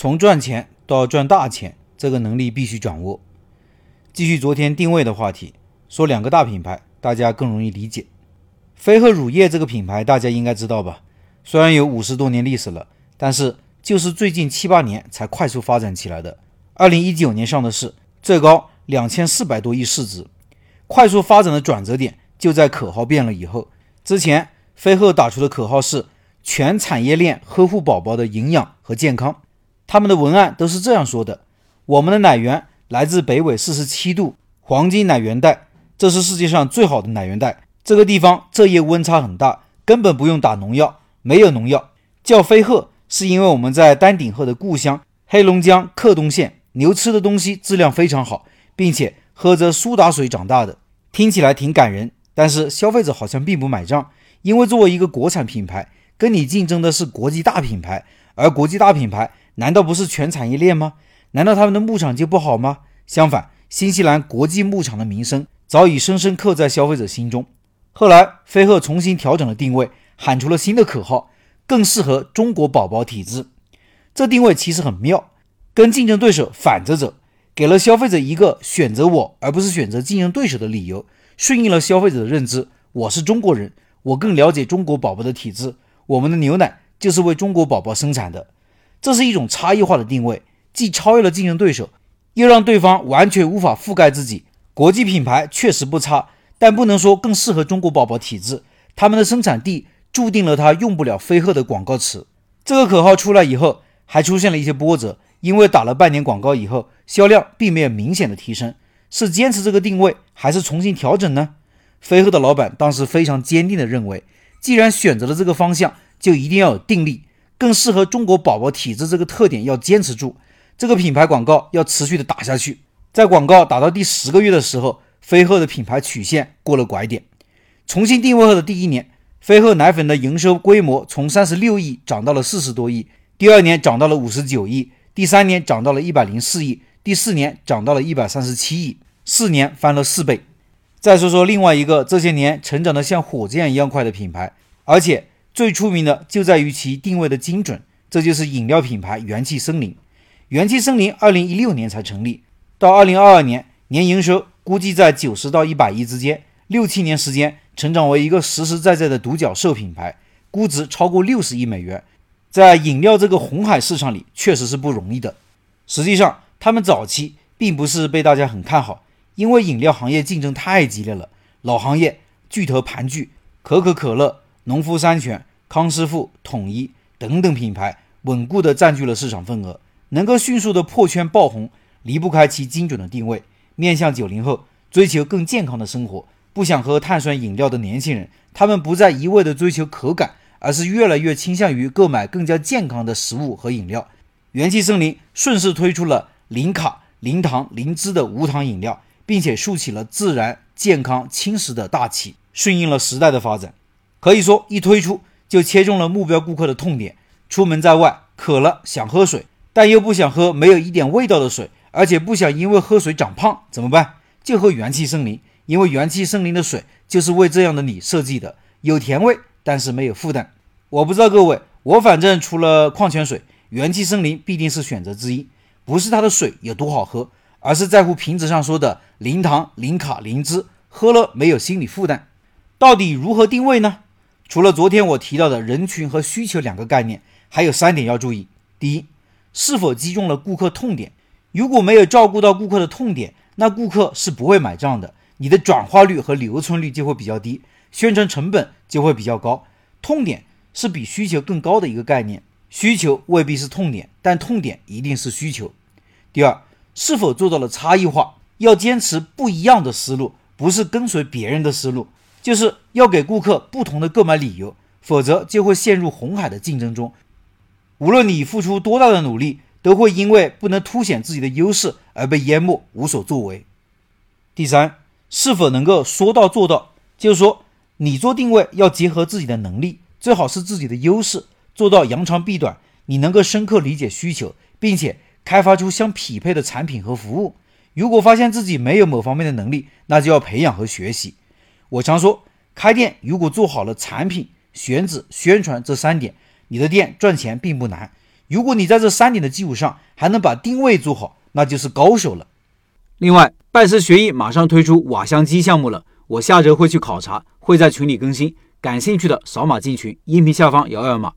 从赚钱到赚大钱，这个能力必须掌握。继续昨天定位的话题，说两个大品牌，大家更容易理解。飞鹤乳业这个品牌大家应该知道吧？虽然有五十多年历史了，但是就是最近七八年才快速发展起来的。二零一九年上的市，最高两千四百多亿市值。快速发展的转折点就在口号变了以后。之前飞鹤打出的口号是全产业链呵护宝宝的营养和健康，他们的文案都是这样说的：我们的奶源来自北纬四十七度黄金奶源带，这是世界上最好的奶源带。这个地方昼夜温差很大，根本不用打农药，没有农药。叫飞鹤是因为我们在丹顶鹤的故乡黑龙江克东县，牛吃的东西质量非常好，并且喝着苏打水长大的。听起来挺感人，但是消费者好像并不买账，因为作为一个国产品牌，跟你竞争的是国际大品牌，而国际大品牌难道不是全产业链吗？难道他们的牧场就不好吗？相反，新西兰国际牧场的名声早已深深刻在消费者心中。后来，飞鹤重新调整了定位，喊出了新的口号，更适合中国宝宝体质。这定位其实很妙，跟竞争对手反着走。给了消费者一个选择我而不是选择竞争对手的理由，顺应了消费者的认知。我是中国人，我更了解中国宝宝的体质，我们的牛奶就是为中国宝宝生产的。这是一种差异化的定位，既超越了竞争对手，又让对方完全无法覆盖自己。国际品牌确实不差，但不能说更适合中国宝宝体质。他们的生产地注定了他用不了飞鹤的广告词。这个口号出来以后，还出现了一些波折。因为打了半年广告以后，销量并没有明显的提升，是坚持这个定位，还是重新调整呢？飞鹤的老板当时非常坚定地认为，既然选择了这个方向，就一定要有定力，更适合中国宝宝体质这个特点要坚持住，这个品牌广告要持续的打下去。在广告打到第十个月的时候，飞鹤的品牌曲线过了拐点。重新定位后的第一年，飞鹤奶粉的营收规模从三十六亿涨到了四十多亿，第二年涨到了五十九亿。第三年涨到了一百零四亿，第四年涨到了一百三十七亿，四年翻了四倍。再说说另外一个这些年成长的像火箭一样快的品牌，而且最出名的就在于其定位的精准，这就是饮料品牌元气森林。元气森林二零一六年才成立，到二零二二年年营收估计在九十到一百亿之间，六七年时间成长为一个实实在在的独角兽品牌，估值超过六十亿美元。在饮料这个红海市场里，确实是不容易的。实际上，他们早期并不是被大家很看好，因为饮料行业竞争太激烈了，老行业巨头盘踞，可口可乐、农夫山泉、康师傅、统一等等品牌稳固地占据了市场份额，能够迅速的破圈爆红，离不开其精准的定位，面向九零后追求更健康的生活，不想喝碳酸饮料的年轻人，他们不再一味地追求口感。而是越来越倾向于购买更加健康的食物和饮料。元气森林顺势推出了零卡、零糖、零脂的无糖饮料，并且竖起了自然、健康、轻食的大旗，顺应了时代的发展。可以说，一推出就切中了目标顾客的痛点。出门在外，渴了想喝水，但又不想喝没有一点味道的水，而且不想因为喝水长胖，怎么办？就喝元气森林，因为元气森林的水就是为这样的你设计的，有甜味。但是没有负担，我不知道各位，我反正除了矿泉水，元气森林必定是选择之一。不是它的水有多好喝，而是在乎瓶子上说的零糖、零卡、零脂，喝了没有心理负担。到底如何定位呢？除了昨天我提到的人群和需求两个概念，还有三点要注意。第一，是否击中了顾客痛点？如果没有照顾到顾客的痛点，那顾客是不会买账的，你的转化率和留存率就会比较低。宣传成本就会比较高，痛点是比需求更高的一个概念，需求未必是痛点，但痛点一定是需求。第二，是否做到了差异化？要坚持不一样的思路，不是跟随别人的思路，就是要给顾客不同的购买理由，否则就会陷入红海的竞争中。无论你付出多大的努力，都会因为不能凸显自己的优势而被淹没，无所作为。第三，是否能够说到做到？就是说。你做定位要结合自己的能力，最好是自己的优势，做到扬长避短。你能够深刻理解需求，并且开发出相匹配的产品和服务。如果发现自己没有某方面的能力，那就要培养和学习。我常说，开店如果做好了产品、选址、宣传这三点，你的店赚钱并不难。如果你在这三点的基础上还能把定位做好，那就是高手了。另外，拜师学艺马上推出瓦香鸡项目了，我下周会去考察，会在群里更新。感兴趣的扫码进群，音频下方摇摇码。